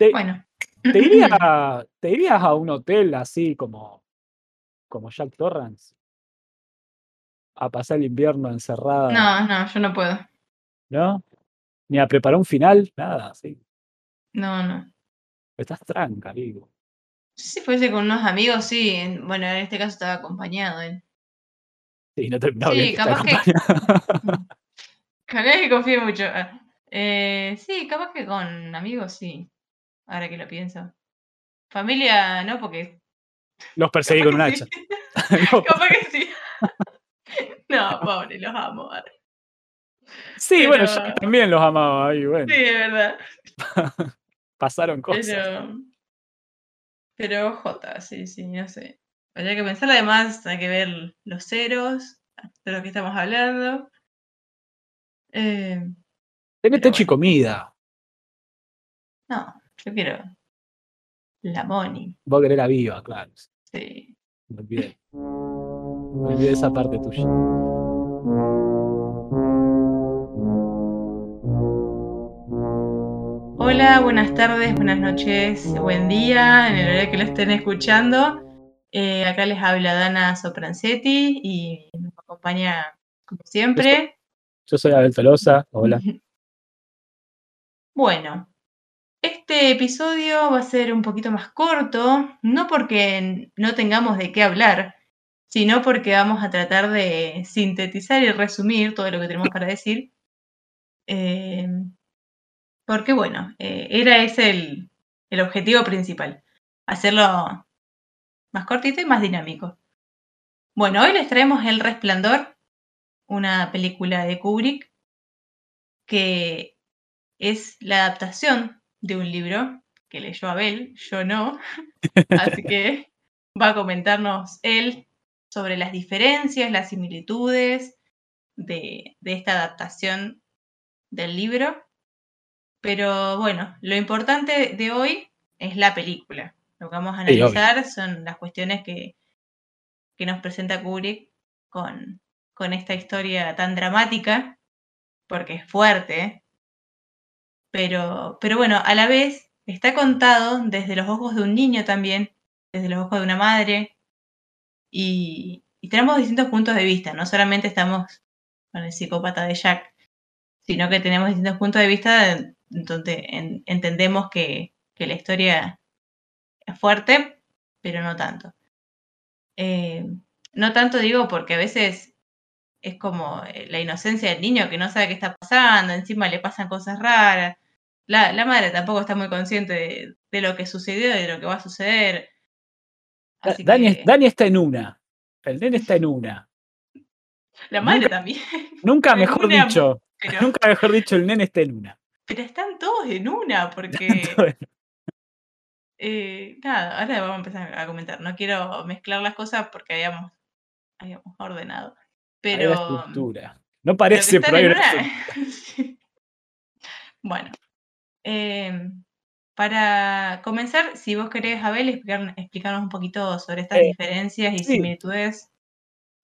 Te, Bueno. te iría- te irías a un hotel así como, como Jack Torrance a pasar el invierno encerrada, No, no, yo no puedo. ¿no? Ni a preparar un final, nada, sí. No, no. Estás tranca, digo. Si fuese con unos amigos, sí. en- Bueno, en este caso estaba acompañado él. Sí, no terminó Sí, bien. que capaz que-. Capaz que confío mucho. Eh, sí, capaz que con amigos, sí. Ahora que lo pienso. Familia, no, porque. Los perseguí con un hacha. sí. No, que sí. no, pobre, los amo. sí, bueno, Jack también los amaba ahí, bueno. Sí, de verdad. Pasaron cosas. Pero. Pero J, sí, sí, no sé. Habría que pensar, además, hay que ver los ceros, de lo que estamos hablando. Eh, Tenés techo y comida. no, yo quiero la Moni. Vos querés la viva, claro. Sí. Me olvidé. Me olvidé esa parte tuya. Hola, buenas tardes, buenas noches, buen día, en el horario que lo estén escuchando. Eh, acá les habla Dana Soprancetti y nos acompaña, como siempre, Yo soy Abel Tolosa. Hola. Bueno, este episodio va a ser un poquito más corto, no porque no tengamos de qué hablar, sino porque vamos a tratar de sintetizar y resumir todo lo que tenemos para decir. Eh, porque bueno, eh, era ese el, el objetivo principal, hacerlo más cortito y más dinámico. Bueno, hoy les traemos El Resplandor, una película de Kubrick que es la adaptación de un libro que leyó Abel, yo no, así que va a comentarnos él sobre las diferencias, las similitudes de, de esta adaptación del libro. Pero bueno, lo importante de hoy es la película. Lo que vamos a Sí, analizar son las cuestiones que, que nos presenta Kubrick con, con esta historia tan dramática, porque es fuerte, pero, pero bueno, a la vez está contado desde los ojos de un niño también, desde los ojos de una madre, y, tenemos distintos puntos de vista, no solamente estamos con el psicópata de Jack, sino que tenemos distintos puntos de vista donde en- entendemos que, que la historia es fuerte, pero no tanto. Eh, no tanto digo porque a veces es como eh, la inocencia del niño que no sabe qué está pasando, encima le pasan cosas raras. La, la madre tampoco está muy consciente de, de lo que sucedió y de lo que va a suceder. Así Dani, que Dani está en una. El nene está en una. la madre nunca- también. Nunca mejor una, dicho. Pero, Nunca mejor dicho, el nene está en una. pero están todos en una, porque eh, nada, ahora vamos a empezar a comentar. No quiero mezclar las cosas porque habíamos, habíamos ordenado. Hay una Pero estructura. No parece, pero hay una una- estructura. Sí. Bueno, eh, para comenzar, si vos querés, Abel, explicar- explicarnos un poquito sobre estas Eh, diferencias y sí. similitudes.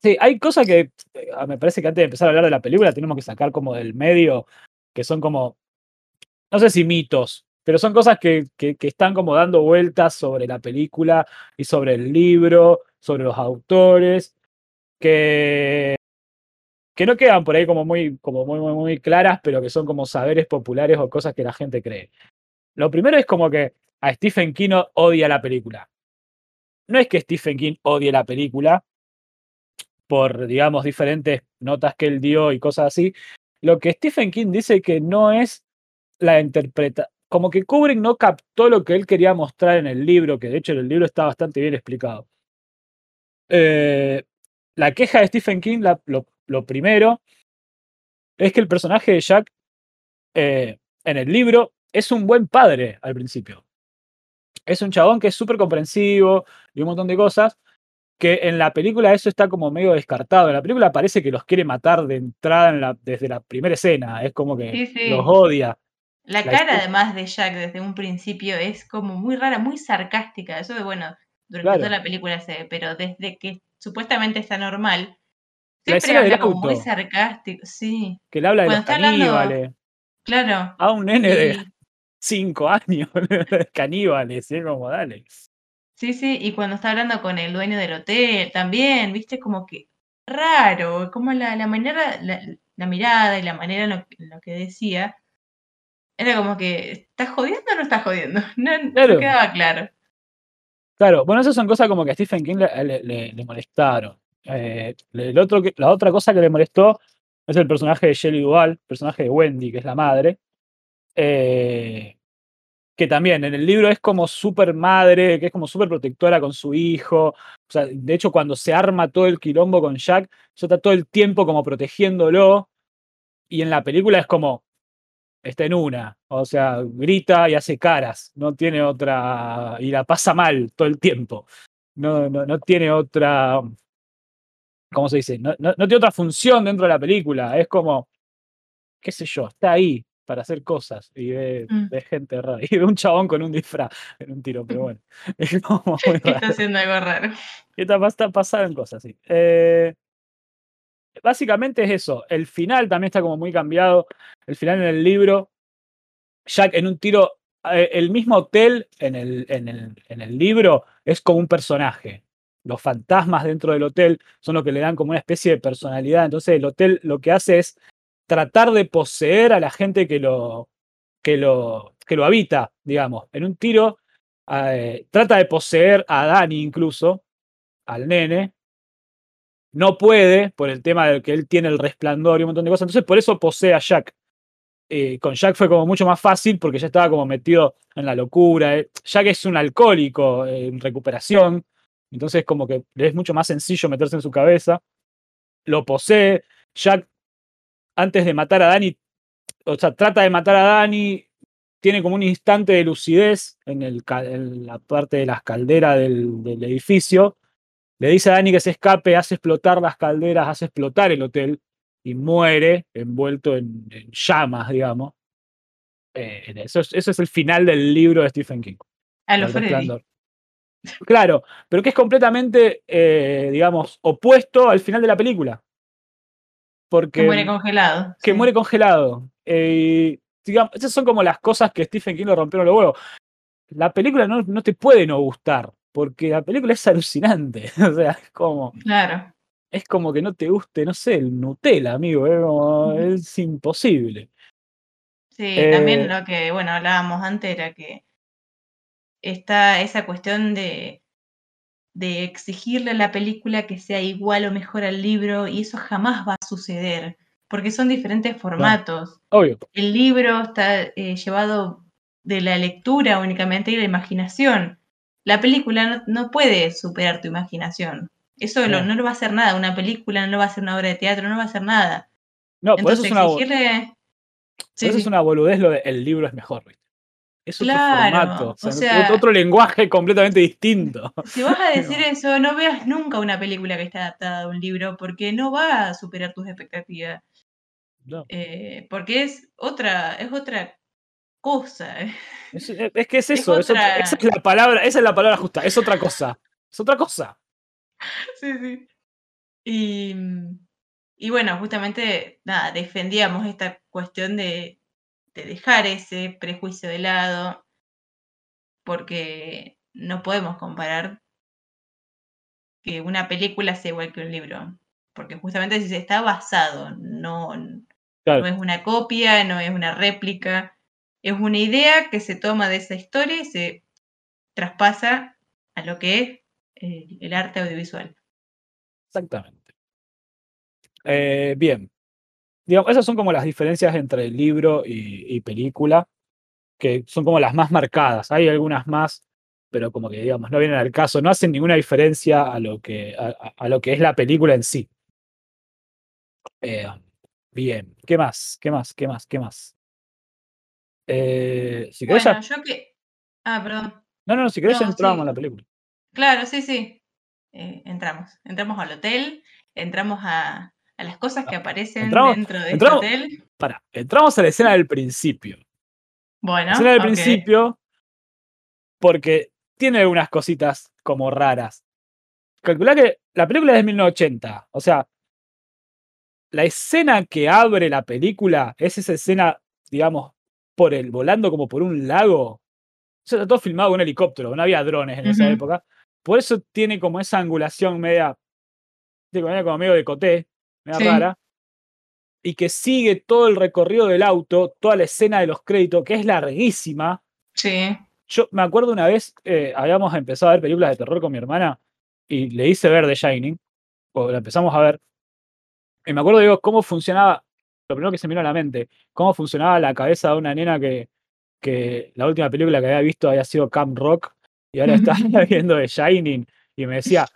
Sí, hay cosas que eh, me parece que antes de empezar a hablar de la película tenemos que sacar como del medio, que son como, no sé si mitos, pero son cosas que, que, que están como dando vueltas sobre la película y sobre el libro, sobre los autores, que, que no quedan por ahí como muy, como muy, muy, muy claras, pero que son como saberes populares o cosas que la gente cree. Lo primero es como que a Stephen King odia la película. No es que Stephen King odie la película, por, digamos, diferentes notas que él dio y cosas así. Lo que Stephen King dice que no es la interpreta, como que Kubrick no captó lo que él quería mostrar en el libro, que de hecho en el libro está bastante bien explicado. Eh, la queja de Stephen King, la- lo, lo primero, es que el personaje de Jack eh, en el libro es un buen padre al principio. Es un chabón que es súper comprensivo y un montón de cosas, que en la película eso está como medio descartado. En la película parece que los quiere matar de entrada en la- desde la primera escena. Es como que Sí, sí. los odia. La La cara, además, de Jack desde un principio es como muy rara, muy sarcástica. Eso de, bueno, durante Claro. toda la película se ve, pero desde que supuestamente está normal, La escena del muy sarcástico. Sí, Que le habla de Cuando los está hablando- caníbales. claro. A un nene de, cinco años, caníbales, es como, dale. Sí, sí, y cuando está hablando con el dueño del hotel también, viste, como que raro, como la, la manera, la, la mirada y la manera en lo, en lo que decía, era como que, ¿estás jodiendo o no estás jodiendo? No, no Claro. quedaba claro. Claro, bueno, esas son cosas como que a Stephen King le, le- le- le molestaron. Eh, la otra cosa que le molestó es el personaje de Shelley Duvall, personaje de Wendy, que es la madre. eh, que también en el libro es como súper madre, que es como súper protectora con su hijo. O sea, de hecho, cuando se arma todo el quilombo con Jack, ella está todo el tiempo como protegiéndolo. Y en la película es como, está en una. O sea, grita y hace caras. No tiene otra. Y la pasa mal todo el tiempo. No, no, no tiene otra. ¿Cómo se dice? No, no- no tiene otra función dentro de la película. Es como. qué sé yo, está ahí para hacer cosas. Y ve, Mm. ve gente rara. Y ve un chabón con un disfraz en un tiro, pero bueno. Es como muy Está haciendo algo raro. Está, pas- está pasando cosas así. Eh, básicamente es eso. El final también está como muy cambiado. El final en el libro, Jack en un tiro, eh, el mismo hotel en el, en, el, en el libro es como un personaje. Los fantasmas dentro del hotel son los que le dan como una especie de personalidad. Entonces el hotel lo que hace es tratar de poseer a la gente que lo, que lo, que lo habita, digamos. En un tiro eh, trata de poseer a Dani incluso, al nene. No puede por el tema de que él tiene el resplandor y un montón de cosas. Entonces por eso posee a Jack. Eh, con Jack fue como mucho más fácil porque ya estaba como metido en la locura. eh. Jack es un alcohólico en recuperación. Entonces como que le es mucho más sencillo meterse en su cabeza. Lo posee. Jack, antes de matar a Dani, o sea, trata de matar a Dani, tiene como un instante de lucidez en, el, en la parte de las calderas del, del edificio. Le dice a Dani que se escape, hace explotar las calderas, hace explotar el hotel y muere envuelto en, en llamas, digamos. Eh, eso, es, eso es el final del libro de Stephen King. A lo Freddy. Claro, pero que es completamente, eh, digamos, opuesto al final de la película. Porque Que muere congelado. que sí. muere congelado. Eh, digamos, esas son como las cosas que Stephen King le rompieron los huevos. La película no, no te puede no gustar, porque la película es alucinante. o sea, es como, Claro. es como que no te guste, no sé, el Nutella, amigo. Es, como- Ujú. es imposible. Sí, Eh, también lo que, bueno, hablábamos antes era que está esa cuestión de, de exigirle a la película que sea igual o mejor al libro, y eso jamás va a suceder, porque son diferentes formatos. Obvio. El libro está eh, llevado de la lectura únicamente y la imaginación. La película no, no puede superar tu imaginación. Eso lo- no lo va a hacer nada. Una película no va a hacer una obra de teatro, no va a hacer nada. No, por eso Entonces, es una, exigirle. por Sí, eso es una boludez lo de el libro es mejor, ¿viste? Es otro Claro, formato, o sea, o no- sea- otro lenguaje completamente distinto. Si vas a decir eso, no veas nunca una película que está adaptada a un libro, porque no va a superar tus expectativas. No. eh, porque es otra, es otra cosa. eh. Es, que es Es eso, es otra- otra- esa es la palabra, esa es la palabra justa, es otra cosa. Es otra cosa. Sí, sí. Y, y bueno, justamente, nada, defendíamos esta cuestión de, de dejar ese prejuicio de lado, porque no podemos comparar que una película sea igual que un libro, porque justamente si se está basado, no, Claro. no es una copia, no es una réplica, es una idea que se toma de esa historia y se traspasa a lo que es eh, el arte audiovisual. Exactamente. Eh, bien. Digamos, esas son como las diferencias entre libro y, y película, que son como las más marcadas. Hay algunas más, pero como que digamos, no vienen al caso, no hacen ninguna diferencia a lo que, a, lo que es la película en sí. Eh, bien. ¿Qué más? ¿Qué más? ¿Qué más? ¿Qué más? Eh, si querés ya- Bueno, yo que... Ah, perdón. No, no, si querés ya no, entramos sí. a la película. Claro, sí, sí. Eh, entramos. Entramos al hotel, entramos a, a las cosas que aparecen entramos- dentro de entramos- este hotel. Para, entramos a la escena del principio. Bueno, La escena del principio, porque tiene algunas cositas como raras. Calculá que la película es de 1980. O sea, la escena que abre la película es esa escena, digamos, por el, volando como por un lago. Eso está todo filmado con un helicóptero, no había drones en esa época. Por eso tiene como esa angulación media, como medio de coté, media Sí. rara. Y que sigue todo el recorrido del auto, toda la escena de los créditos, que es larguísima. Sí. Yo me acuerdo una vez, eh, habíamos empezado a ver películas de terror con mi hermana y le hice ver The Shining, o la empezamos a ver. Y me acuerdo, digo, cómo funcionaba, lo primero que se me vino a la mente, cómo funcionaba la cabeza de una nena que, que la última película que había visto había sido Camp Rock y ahora está viendo The Shining y me decía,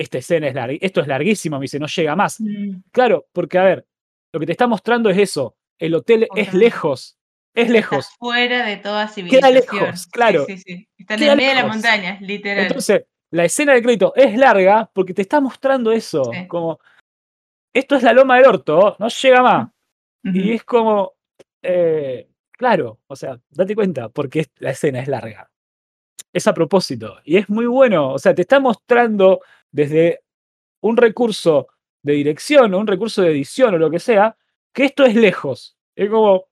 esta escena es larga, esto es larguísimo, me dice, no llega más. Mm, Claro, porque a ver, lo que te está mostrando es eso, el hotel es lejos, es Está lejos. fuera de toda Queda civilización. lejos, claro. Sí, sí, sí. Está en Queda el medio de la montaña, literal. Entonces, la escena de crédito es larga porque te está mostrando eso. Como, esto es la loma del orto, no llega más. Y es como, eh, claro, o sea, date cuenta, porque la escena es larga. Es a propósito. Y es muy bueno. O sea, te está mostrando desde un recurso de dirección o un recurso de edición o lo que sea, que esto es lejos. Es como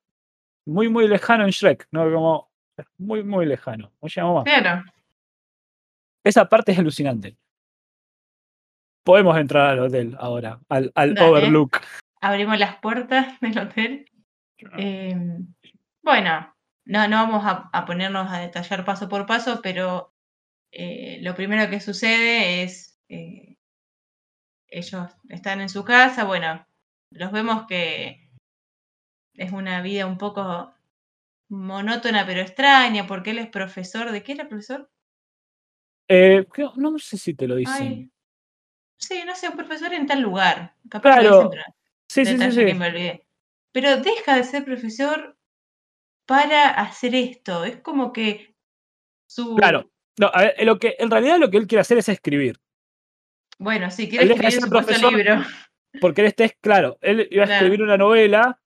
muy, muy lejano en Shrek, ¿no? Como muy, muy lejano. Más. Claro. Esa parte es alucinante. Podemos entrar al hotel ahora, al, al Dale. Overlook. Abrimos las puertas del hotel. Eh, bueno, no, no vamos a, a ponernos a detallar paso por paso, pero eh, lo primero que sucede es eh, ellos están en su casa, bueno, los vemos que es una vida un poco monótona pero extraña, porque él es profesor, ¿de qué era profesor? Eh, no sé si te lo dicen. Ay, sí, no sé, un profesor en tal lugar. Capaz Claro. Sí, sí, sí, detalle sí. que me olvidé. Pero deja de ser profesor para hacer esto. Es como que su. Claro. No, a ver, lo que, en realidad lo que él quiere hacer es escribir. Bueno, sí, quiere Él deja de escribir su propio profesor. libro. Porque él este es, claro, él iba a Claro. escribir una novela,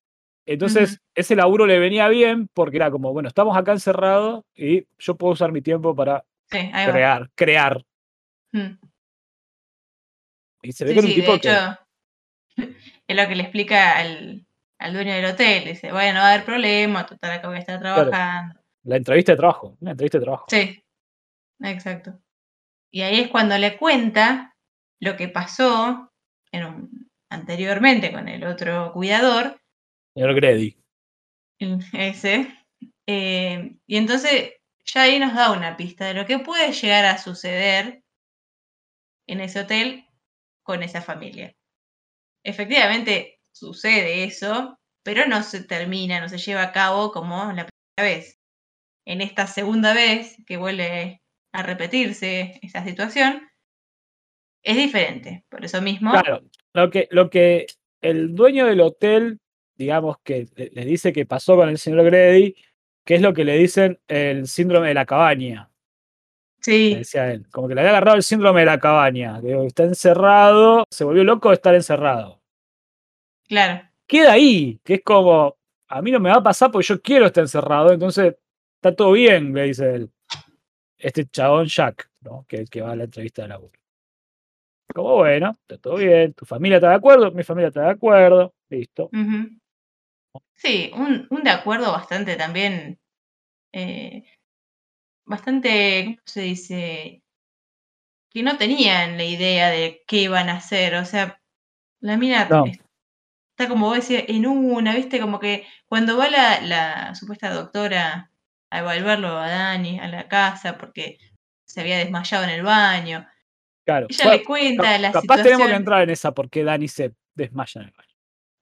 entonces ese laburo le venía bien porque era como, bueno, estamos acá encerrados y yo puedo usar mi tiempo para Sí, crear, crear. Mm. Y se ve Sí, que un de tipo que. hecho, es lo que le explica al, al dueño del hotel. Dice, bueno, no va a haber problema, total, acá voy a estar trabajando. La entrevista de trabajo, una entrevista de trabajo. Sí, exacto. Y ahí es cuando le cuenta lo que pasó en un- anteriormente con el otro cuidador, Señor Grady. ese. eh, y entonces ya ahí nos da una pista de lo que puede llegar a suceder en ese hotel con esa familia. Efectivamente sucede eso, pero no se termina, no se lleva a cabo como la primera vez. En esta segunda vez que vuelve a repetirse esa situación, es diferente. Por eso mismo, Claro, lo que, lo que el dueño del hotel, digamos que le, dice que pasó con el señor Grady, que es lo que le dicen el síndrome de la cabaña, sí, decía él. Como que le había agarrado el síndrome de la cabaña, que está encerrado, se volvió loco de estar encerrado. claro, Queda ahí, que es como, a mí no me va a pasar porque yo quiero estar encerrado, entonces está todo bien, le dice él. Este chabón Jack, ¿no? Que, que va a la entrevista de laburo. Como bueno, está todo bien, tu familia está de acuerdo, mi familia está de acuerdo, listo. Sí, un, un de acuerdo bastante también, eh, bastante, ¿cómo se dice? Que no tenían la idea de qué iban a hacer, o sea, la mina No. está como vos decías, en una, ¿viste? Como que cuando va la, la supuesta doctora a evaluarlo a Dani a la casa porque se había desmayado en el baño, Claro. ella Bueno, le cuenta la capaz situación. tenemos que entrar en esa porque Dani se desmaya en el baño.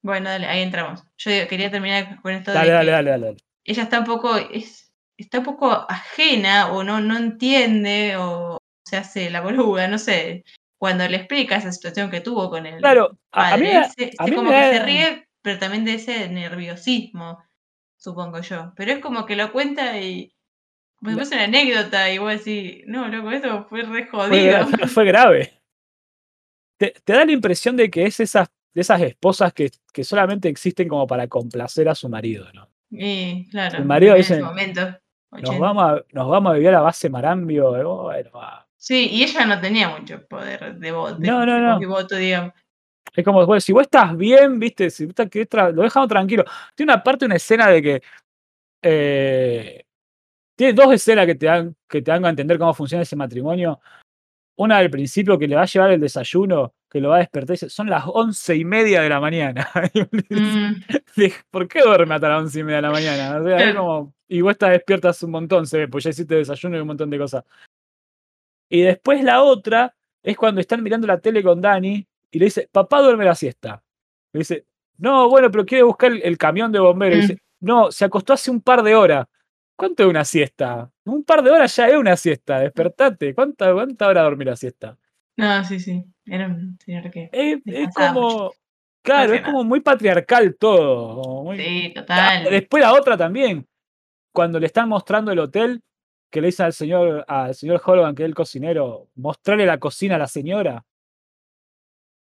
Bueno, dale, ahí entramos. Yo quería terminar con esto Dale, de dale, dale, dale, dale. ella está un poco, es, está un poco ajena o no, no entiende o se hace la boluda, no sé. Cuando le explica esa situación que tuvo con el Claro, a, a mí, padre, me- se, a mí como me que se ríe, pero también de ese nerviosismo, supongo yo. Pero es como que lo cuenta y La- fuese una anécdota y vos decís, no, loco, esto fue re fue, jodido. gra- fue grave. Te, te da la impresión de que es esas, de esas esposas que, que solamente existen como para complacer a su marido, ¿no? Y claro, El marido en ese dice, momento. Nos 80. vamos, a, nos vamos a vivir a la base Marambio. bueno, va. Sí, y ella no tenía mucho poder de voto, No, no, de no. y voto, digamos. Es como, bueno, si vos estás bien, viste, si vos estás- lo dejamos tranquilo. Tiene una parte, una escena de que eh, tiene dos escenas que te, dan, que te dan a entender cómo funciona ese matrimonio. Una al principio que le va a llevar el desayuno, que lo va a despertar y dice, son las once y media de la mañana. Mm, ¿Por qué duerme hasta las once y media de la mañana? O sea, es como, y vos estás despiertas un montón, se ve, pues ya hiciste desayuno y un montón de cosas. Y después la otra es cuando están mirando la tele con Dani y le dice, papá duerme la siesta. Le dice, no, bueno, pero quiere buscar el, el camión de bomberos. Mm. Dice, no, se acostó hace un par de horas. ¿Cuánto es una siesta? Un par de horas ya es una siesta, despertate. ¿Cuánta, cuánta hora dormir la siesta? No, sí, sí. Era un señor que. Es, es Descansaba mucho. como, claro, es como muy patriarcal todo. muy- Sí, total. Después la otra también, cuando le están mostrando el hotel, que le dice al señor, al señor Holgan, que es el cocinero, mostrarle la cocina a la señora,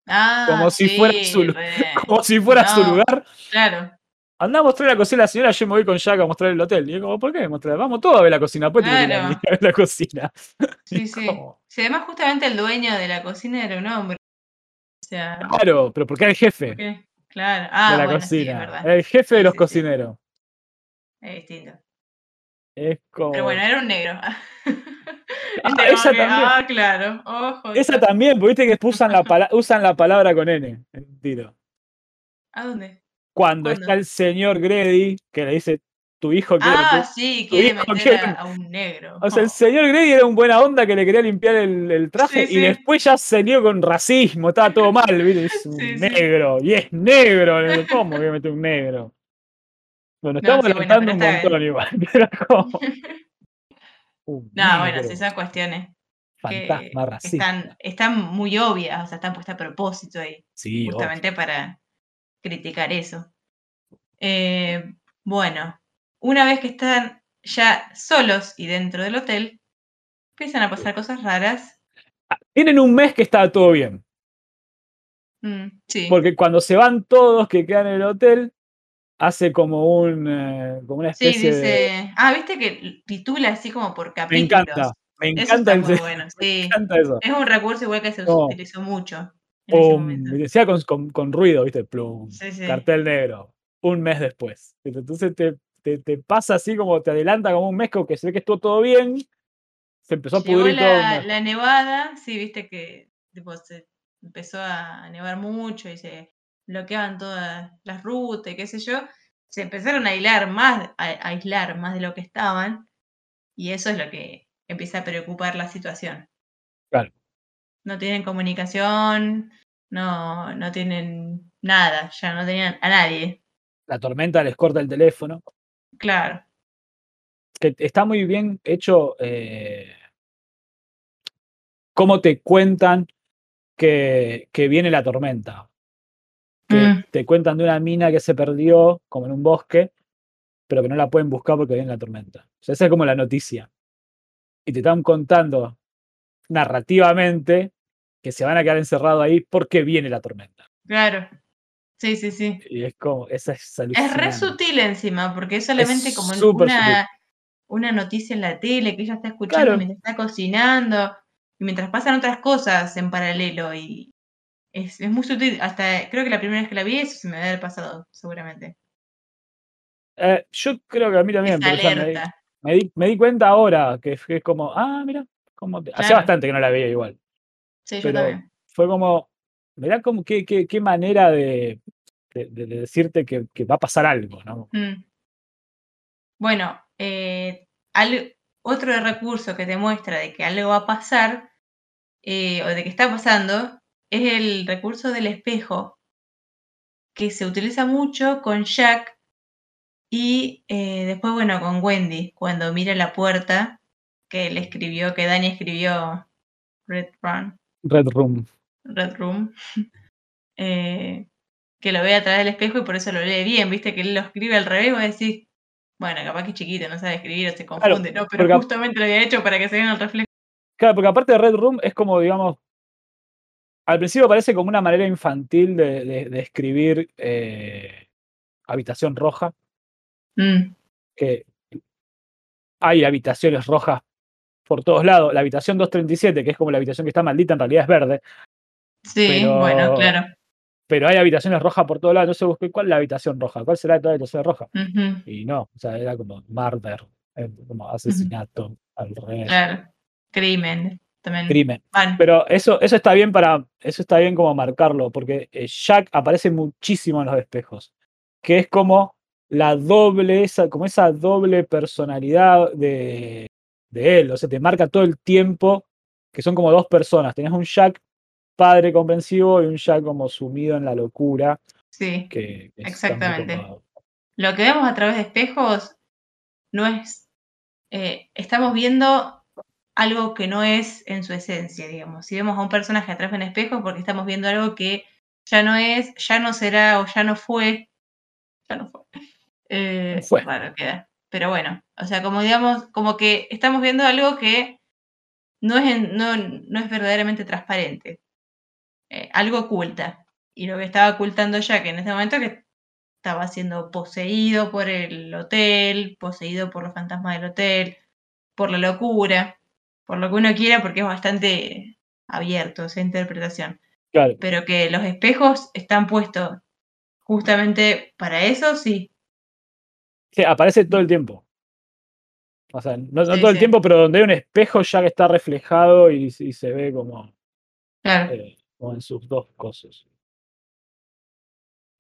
Ah, como si sí, fuera su re. como si fuera su lugar. Claro. Andá a mostrar la cocina a la señora, yo me voy con Jack a mostrar el hotel. Y yo como, ¿por qué mostrar? Vamos todos a ver la cocina, pues tiene que ir Claro. a ver la cocina. Sí, sí. Sí, además, justamente el dueño de la cocina era un hombre. O sea. Claro, pero porque era el jefe ¿qué? Claro. Ah, de la bueno, cocina. el jefe de los sí, sí. cocineros. Es distinto. Es como. Pero bueno, era un negro. Ah, esa que, también. ah, claro. Ojo. Esa claro. también, porque viste que usan la, usan la palabra con N. tiro. ¿A dónde? Cuando ¿Cuándo? está el señor Grady, que le dice, tu hijo quiere. Ah, tu-". sí, quiere meter quiere- a, un negro. O sea, el Oh. señor Grady era un buena onda que le quería limpiar el, el traje Sí, y sí. después ya se lió con racismo, estaba todo mal, ¿viste? Es un Sí, negro, y es negro. ¿Cómo que mete un negro? Bueno, estamos bueno, adelantando pero un montón igual, pero como. Un No, bueno, negro, sí, son cuestiones fantasma racista. están, están muy obvias, o sea, están puestas a propósito ahí, Sí, obvio. justamente para criticar eso. Eh, bueno, una vez que están ya solos y dentro del hotel, empiezan a pasar cosas raras. Tienen un mes que estaba todo bien. Mm, sí. Porque cuando se van todos que quedan en el hotel, hace como un eh, como una Sí, especie de. dice. Ah, viste que titula así como por Me capítulos. encanta, me Eso encanta, está el- muy me bueno, sí. encanta eso. Es un recurso igual que se No. utilizó mucho Pum, decía con, con, con ruido, ¿viste? Plum, Sí, sí. cartel negro, un mes después. Entonces te, te, te pasa así como te adelanta como un mes como que se ve que estuvo todo bien, se empezó a Llegó pudrir todo. la, un mes. la nevada, sí, viste que tipo, se empezó a nevar mucho y se bloqueaban todas las rutas y qué sé yo. Se empezaron a aislar más, a, a aislar más de lo que estaban. Y eso es lo que empieza a preocupar la situación. Claro. No tienen comunicación, no, no tienen nada, ya no tenían a nadie. La tormenta les corta el teléfono. Claro. que está muy bien hecho eh, cómo te cuentan que, que viene la tormenta. Que Mm. te cuentan de una mina que se perdió como en un bosque, pero que no la pueden buscar porque viene la tormenta. O sea, esa es como la noticia. Y te están contando narrativamente que se van a quedar encerrados ahí porque viene la tormenta. Claro. Sí, sí, sí. Y es como, esa es Es re sutil encima, porque es solamente como una, una noticia en la tele que ella está escuchando Claro. mientras está cocinando y mientras pasan otras cosas en paralelo y es, es muy sutil. Hasta creo que la primera vez que la vi eso se me debe haber pasado, seguramente. Eh, yo creo que a mí también, pero ya me di-. Me di, me di cuenta ahora que, que es como, ah, mira, como te- hacía bastante que no la veía igual. Sí, yo Pero también. fue como, mirá como qué, qué, qué manera de, de- de- de decirte que, que va a pasar algo, ¿no? Mm. Bueno, eh, al- otro recurso que te muestra de que algo va a pasar eh, o de que está pasando es el recurso del espejo que se utiliza mucho con Jack y eh, después, bueno, con Wendy, cuando mira la puerta que le escribió, que Dani escribió Red Run, Red Room. Red Room, eh, que lo ve a través del espejo y por eso lo lee bien, viste que él lo escribe al revés, vos decís, bueno, capaz que es chiquito, no sabe escribir o se confunde, ¿no? Pero justamente lo había hecho para que se vea el reflejo. Claro, porque aparte de Red Room es como, digamos, al principio parece como una manera infantil de, de- de escribir eh, habitación roja, Mm, que hay habitaciones rojas por todos lados. La habitación 237, que es como la habitación que está maldita, en realidad es verde. Sí, Pero- bueno, claro. pero hay habitaciones rojas por todos lados. Entonces busqué cuál es la habitación roja, cuál será toda la habitación roja. Y no, o sea, era como murder, eh, como asesinato, al revés, Claro. Crimen. También. crimen. Pero eso, eso está bien para, eso está bien como marcarlo, porque eh, Jack aparece muchísimo en los espejos, que es como la doble, esa, como esa doble personalidad de, de él, o sea, te marca todo el tiempo que son como dos personas, tenés un Jack padre comprensivo y un Jack como sumido en la locura, Sí. que, Exactamente. Lo que vemos a través de espejos no es. eh, estamos viendo algo que no es en su esencia, digamos. Si vemos a un personaje a través de un espejo, es porque estamos viendo algo que ya no es, ya no será o ya no fue. Ya no fue. Eh, Fue. Raro queda. Pero bueno, o sea, como digamos, como que estamos viendo algo que no es, no, no es verdaderamente transparente. Eh, algo oculta. Y lo que estaba ocultando Jack en este momento que estaba siendo poseído por el hotel, poseído por los fantasmas del hotel, por la locura, por lo que uno quiera, porque es bastante abierto esa interpretación. claro, Pero que los espejos están puestos justamente para eso, sí. Sí, aparece todo el tiempo. O sea, no, no Sí, todo el sí. tiempo, pero donde hay un espejo ya que está reflejado y, y se ve como, Claro. eh, como en sus dos cosas.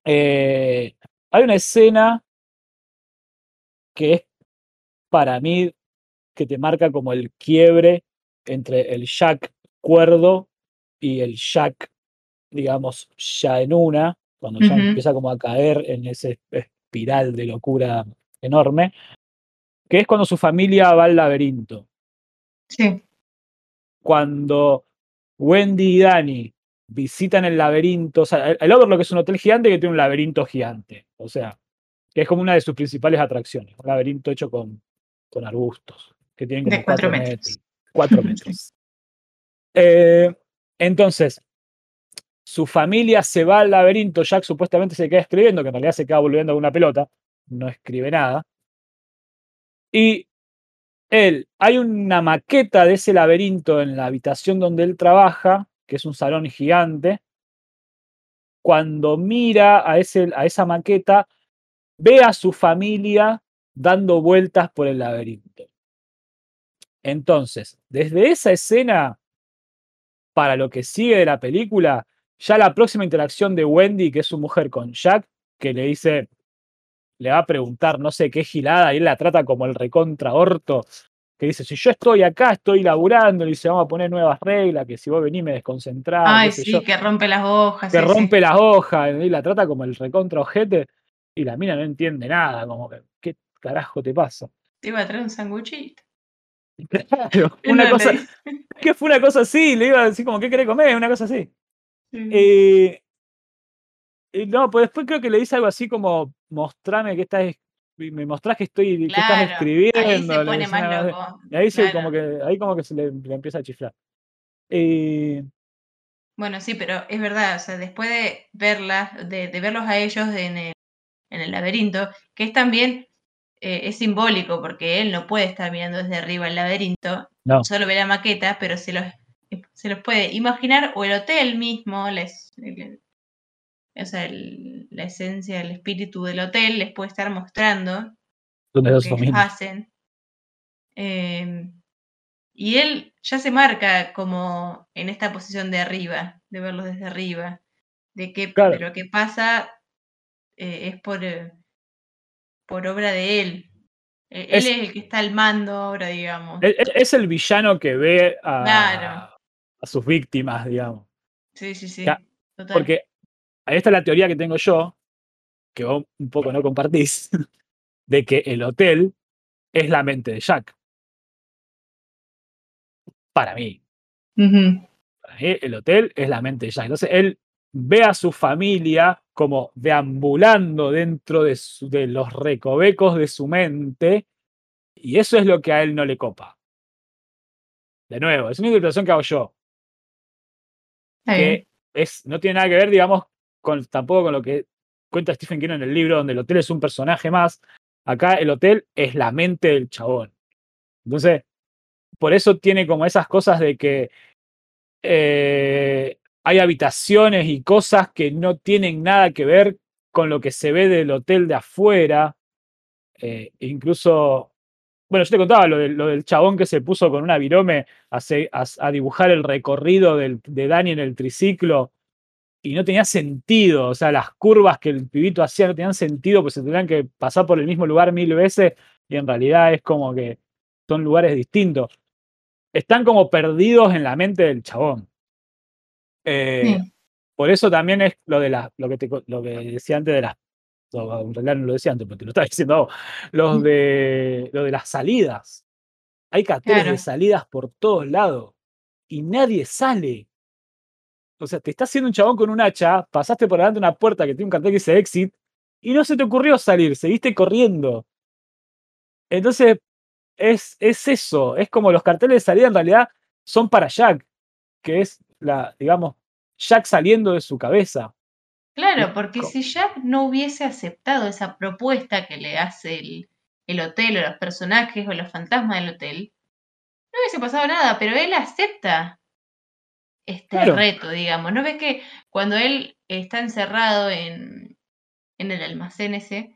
Eh, hay una escena que es para mí que te marca como el quiebre entre el Jack cuerdo y el Jack, digamos, ya en una, cuando ya empieza como a caer en ese espiral de locura enorme, que es cuando su familia va al laberinto. Sí. Cuando Wendy y Danny visitan el laberinto, o sea, el, Overlook es un hotel gigante que tiene un laberinto gigante, o sea, que es como una de sus principales atracciones, un laberinto hecho con, con arbustos, que tienen como De cuatro cuatro metros. Cuatro metros. Eh, entonces, su familia se va al laberinto, Jack supuestamente se queda escribiendo, que en realidad se queda volviendo con una pelota, no escribe nada. Y él, hay una maqueta de ese laberinto en la habitación donde él trabaja, que es un salón gigante. Cuando mira a, ese, a esa maqueta, ve a su familia dando vueltas por el laberinto. Entonces, desde esa escena, para lo que sigue de la película, ya la próxima interacción de Wendy, que es su mujer con Jack, que le dice, le va a preguntar no sé qué gilada, y él la trata como el recontra orto, que dice, si yo estoy acá, estoy laburando, y dice, vamos a poner nuevas reglas, que si vos venís me desconcentrás, Ay, sí, yo, que rompe las hojas. que rompe las hojas, y la trata como el recontra ojete, y la mina no entiende nada, como que, ¿qué carajo te pasa? Te iba a traer un sanguchito. Claro, una no cosa, le que fue una cosa así, le iba a decir como, ¿qué querés comer? Una cosa así. Eh, y no, pues después creo que le dice algo así como, mostrame que estás, es- me mostrás que estoy, que estás Claro, ahí escribiendo. se pone más loco. Y ahí, se, como que, ahí como que se le, le empieza a chiflar. Eh, Bueno, sí, pero es verdad, o sea, después de verlas, de, de verlos a ellos en el, en el laberinto, que es también, eh, es simbólico, porque él no puede estar mirando desde arriba el laberinto, no, solo ve la maqueta, pero se los, se los puede imaginar, o el hotel mismo, les, o sea, el- la esencia, el espíritu del hotel les puede estar mostrando donde lo que ellos hacen. Eh, y él ya se marca como en esta posición de arriba, de verlo desde arriba, de que Claro. de lo que pasa eh, es por, eh, por obra de él. Eh, Es- él es el que está al mando ahora, digamos. Es, es- es el villano que ve a, Claro. A sus víctimas, digamos. Sí, sí, sí. Ya, Total. Porque ahí está la teoría que tengo yo, que vos un poco no compartís, de que el hotel es la mente de Jack. Para mí. Para mí, el hotel es la mente de Jack. Entonces él ve a su familia como deambulando dentro de, su- de los recovecos de su mente y eso es lo que a él no le copa. De nuevo, es una interpretación que hago yo. Que es, no tiene nada que ver, digamos, con, tampoco con lo que cuenta Stephen King en el libro, donde el hotel es un personaje más. Acá el hotel es la mente del chabón. Entonces, por eso tiene como esas cosas de que eh, hay habitaciones y cosas que no tienen nada que ver con lo que se ve del hotel de afuera. Eh, incluso, bueno, yo te contaba lo, lo, del chabón que se puso con una virome a, a, dibujar el recorrido del, de Dani en el triciclo y no tenía sentido, o sea, las curvas que el pibito hacía no tenían sentido, pues se tendrían que pasar por el mismo lugar mil veces y en realidad es como que son lugares distintos. Están como perdidos en la mente del chabón. Eh, por eso también es lo de la, lo que, te, lo que decía antes de las. En realidad no lo decía antes, pero te lo estaba diciendo Los de, lo de las salidas. Hay carteles de salidas por todos lados y nadie sale. O sea, te está haciendo un chabón con un hacha, pasaste por delante de una puerta que tiene un cartel que dice exit y no se te ocurrió salir, seguiste corriendo. Entonces, es, es eso, es como los carteles de salida en realidad son para Jack, que es la, digamos, Jack saliendo de su cabeza. Claro, porque si Jack no hubiese aceptado esa propuesta que le hace el, el hotel o los personajes o los fantasmas del hotel, no hubiese pasado nada, pero él acepta este reto, digamos. ¿No ves que cuando él está encerrado en, en el almacén ese,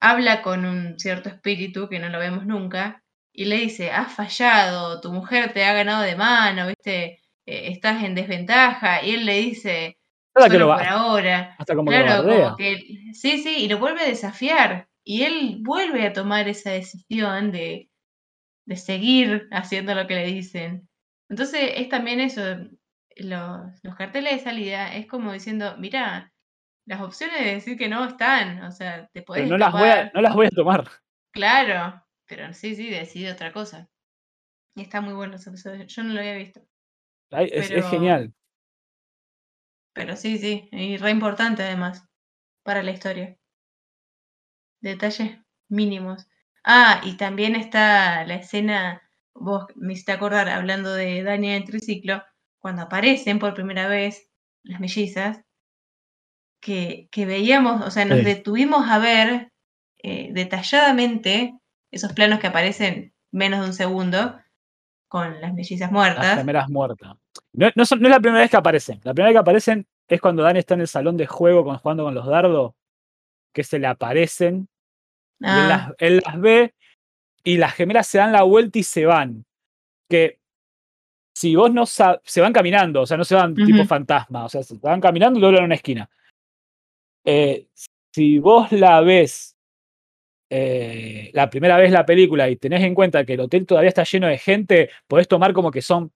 habla con un cierto espíritu que no lo vemos nunca y le dice, has fallado, tu mujer te ha ganado de mano, viste, eh, estás en desventaja, y él le dice, solo que lo por ahora. Hasta como claro, que, sí, sí, y lo vuelve a desafiar, y él vuelve a tomar esa decisión de, de seguir haciendo lo que le dicen. Entonces es también eso, los, los carteles de salida, es como diciendo, mira, las opciones de decir que no están, o sea, te puedes... no, las voy a, no las voy a tomar. Claro, pero sí, sí, decide otra cosa. Y está muy bueno ese episodio, yo no lo había visto. es, genial. Pero sí, sí, y re importante además para la historia. Detalles mínimos. Ah, y también está la escena, vos me hiciste acordar, hablando de Daniel en triciclo, cuando aparecen por primera vez las mellizas, que, veíamos, o sea, nos detuvimos a ver eh, detalladamente esos planos que aparecen menos de un segundo con las mellizas muertas. Las primeras muertas. No, no, es la primera vez que aparecen. La primera vez que aparecen es cuando Dani está en el salón de juego con, jugando con los dardos, que se le aparecen. Ah. él, las, ve y las gemelas se dan la vuelta y se van. Que si vos no sabes, se van caminando, o sea, no se van tipo fantasma, o sea, se van caminando y doblan una esquina. Eh, si vos la ves eh, la primera vez la película y tenés en cuenta que el hotel todavía está lleno de gente, podés tomar como que son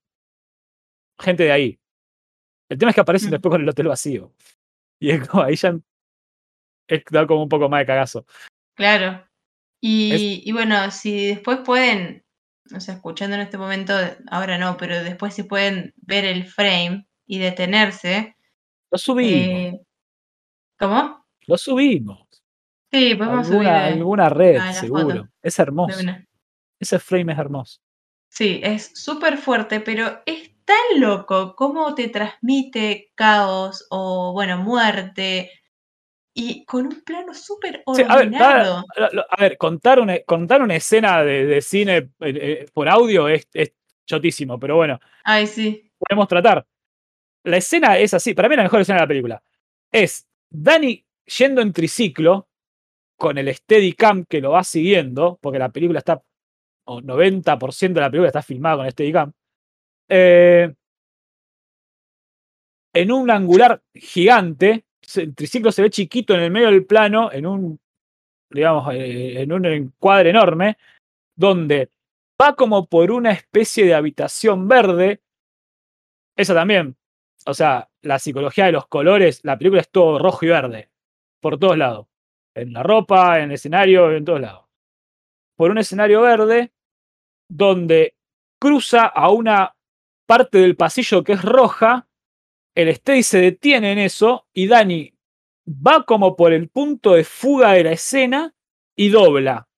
gente de ahí. El tema es que aparecen mm. después con el hotel vacío. Y es como, ahí ya es da como un poco más de cagazo. Claro. Y, y, bueno, si después pueden, o sea, escuchando en este momento, ahora no, pero después si pueden ver el frame y detenerse. Lo subimos. Eh, ¿Cómo? Lo subimos. Sí, podemos subir. Alguna red, seguro. Es hermoso. Ese frame es hermoso. Sí, es súper fuerte, pero es tan loco cómo te transmite caos o, bueno, muerte. Y con un plano súper ordenado. a, ver, contar, una, contar una escena de, cine eh, eh, por audio es, es chotísimo, pero bueno. Ay, sí. Podemos tratar. La escena es así, para mí la mejor escena de la película. Es Dani yendo en triciclo con el Steadicam que lo va siguiendo, porque la película está, o 90% de la película está filmada con Steadicam, eh, en un angular gigante, el triciclo se ve chiquito en el medio del plano, en un, digamos, eh, en un encuadre enorme, donde va como por una especie de habitación verde, esa también, o sea, la psicología de los colores, la película es todo rojo y verde, por todos lados. En la ropa, en el escenario, en todos lados. Por un escenario verde, donde cruza a una parte del pasillo que es roja, el Stay se detiene en eso y Dani va como por el punto de fuga de la escena y dobla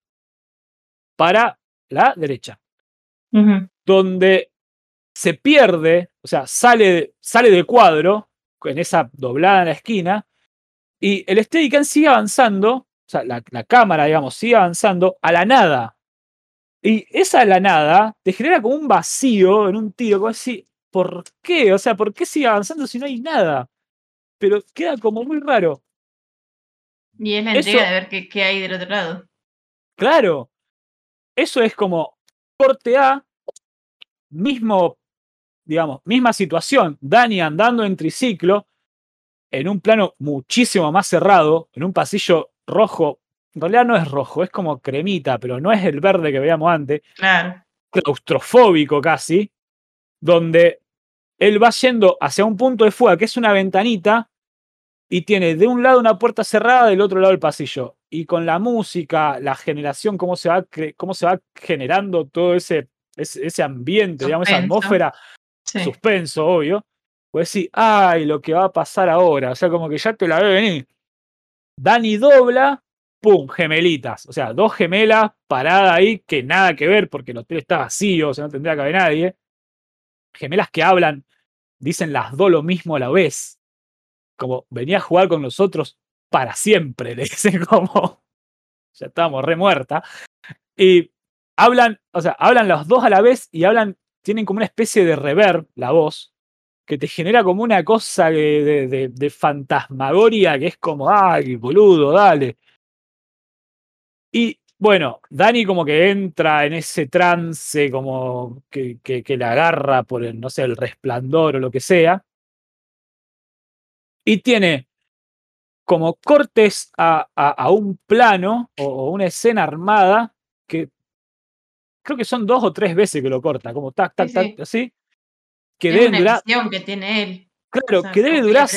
para la derecha. Donde se pierde, o sea, sale, sale del cuadro, en esa doblada en la esquina, y el Steadicam sigue avanzando, o sea, la, cámara, digamos, sigue avanzando a la nada. Y esa la nada te genera como un vacío en un tiro, como así, ¿por qué? O sea, ¿por qué sigue avanzando si no hay nada? Pero queda como muy raro. Y es la Eso- entrega de ver qué, qué hay del otro lado. Claro. Eso es como corte A, mismo, digamos, misma situación. Dani andando en triciclo, en un plano muchísimo más cerrado, en un pasillo rojo. En realidad no es rojo, es como cremita, pero no es el verde que veíamos antes. Claro. claustrofóbico casi, donde él va yendo hacia un punto de fuga que es una ventanita y tiene de un lado una puerta cerrada, del otro lado el pasillo. Y con la música, la generación, cómo se va, cómo se va generando todo ese, ese, ese ambiente, digamos, esa atmósfera, Sí. suspenso, obvio. Pues decir, ay, lo que va a pasar ahora. O sea, como que ya te la ve venir. Dani dobla, pum, gemelitas. O sea, dos gemelas paradas ahí que nada que ver porque el hotel está vacío, o sea, no tendría que haber nadie. Gemelas que hablan, dicen las dos lo mismo a la vez. Como venía a jugar con nosotros para siempre, le dicen como. Ya estábamos re muerta. Y hablan, o sea, hablan los dos a la vez y hablan, tienen como una especie de reverb, la voz, que te genera como una cosa de, de, de- de fantasmagoria que es como, ay, boludo, dale. Y bueno, Dani como que entra en ese trance, como que, que, que le agarra por el, no sé, el resplandor o lo que sea. Y tiene como cortes a, a- a un plano o, o una escena armada que creo que son dos o tres veces que lo corta, como tac, tac, Sí, tac, sí. así. Que es deben una durar, que tiene él. claro, o sea, que debe durar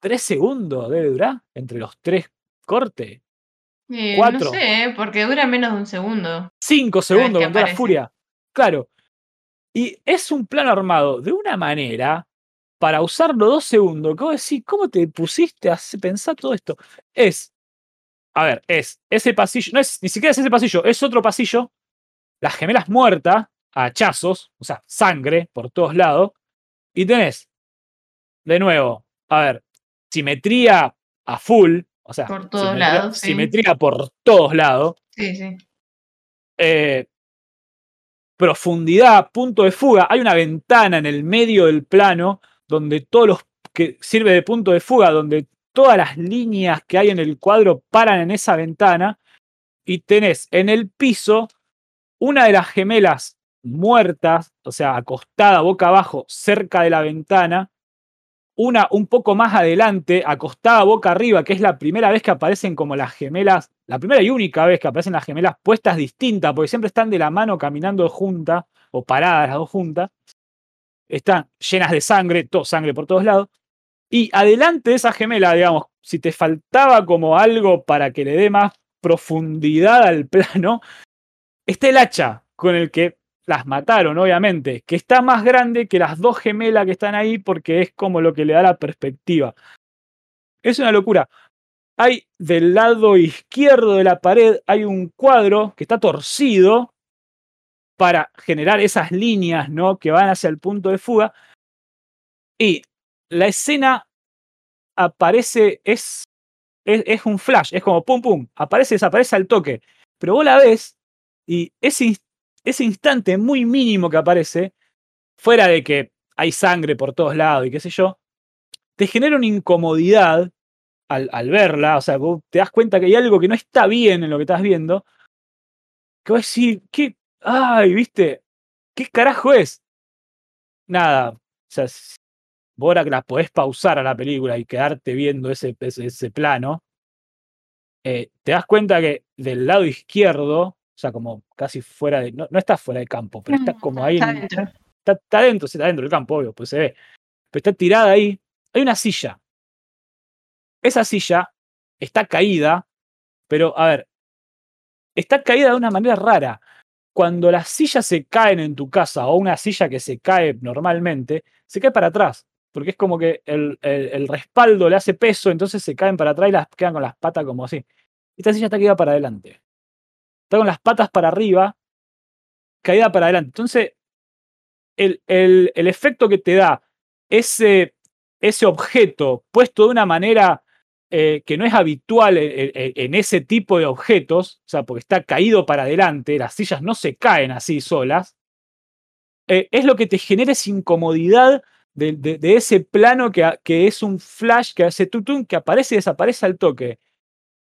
tres segundos, debe durar entre los tres cortes. Eh, Cuatro. No sé, ¿eh? porque dura menos de un segundo. Cinco segundos con toda la furia. Claro. Y es un plano armado de una manera para usarlo dos segundos. Vos decís, ¿cómo te pusiste a pensar todo esto? Es, a ver, es ese pasillo, no es ni siquiera es ese pasillo, es otro pasillo. Las gemelas muertas, a hachazos, o sea, sangre por todos lados. Y tenés, de nuevo, a ver, simetría a full. O sea, Por todos simetría, lados, sí. simetría por todos lados. Sí, sí. eh, profundidad, punto de fuga. Hay una ventana en el medio del plano donde todos los que sirve de punto de fuga, donde todas las líneas que hay en el cuadro paran en esa ventana y tenés en el piso una de las gemelas muertas, o sea, acostada boca abajo cerca de la ventana, una un poco más adelante, acostada boca arriba, que es la primera vez que aparecen como las gemelas, la primera y única vez que aparecen las gemelas puestas distintas, porque siempre están de la mano caminando juntas o paradas las dos juntas. Están llenas de sangre, todo sangre por todos lados. Y adelante de esa gemela, digamos, si te faltaba como algo para que le dé más profundidad al plano, está el hacha con el que las mataron, obviamente, que está más grande que las dos gemelas que están ahí porque es como lo que le da la perspectiva. Es una locura. Hay del lado izquierdo de la pared, hay un cuadro que está torcido para generar esas líneas ¿no? que van hacia el punto de fuga. Y la escena aparece, es, es, un flash, es como pum pum, aparece, desaparece al toque. Pero vos la ves y ese, ese instante muy mínimo que aparece, fuera de que hay sangre por todos lados y qué sé yo, te genera una incomodidad al, al verla, o sea, vos te das cuenta que hay algo que no está bien en lo que estás viendo, que vas a decir, ¿qué? Ay, ¿viste? ¿Qué carajo es? Nada, o sea, vos ahora que la podés pausar a la película y quedarte viendo ese, ese, ese plano, eh, te das cuenta que del lado izquierdo, o sea, como casi fuera de. No, no está fuera de campo, pero está como ahí. Está en- adentro. está, está dentro, sí, está dentro del campo, obvio, pues se ve. Pero está tirada ahí. Hay una silla. Esa silla está caída, pero a ver, está caída de una manera rara. Cuando las sillas se caen en tu casa o una silla que se cae normalmente, se cae para atrás. Porque es como que el, el- el respaldo le hace peso, entonces se caen para atrás y las quedan con las patas como así. Esta silla está caída para adelante. Está con las patas para arriba, caída para adelante. Entonces, el, el- el efecto que te da ese, ese objeto puesto de una manera eh, que no es habitual en, ese tipo de objetos, o sea, porque está caído para adelante, las sillas no se caen así solas, eh, es lo que te genera esa incomodidad de, de- ese plano que, que es un flash que hace que aparece y desaparece al toque.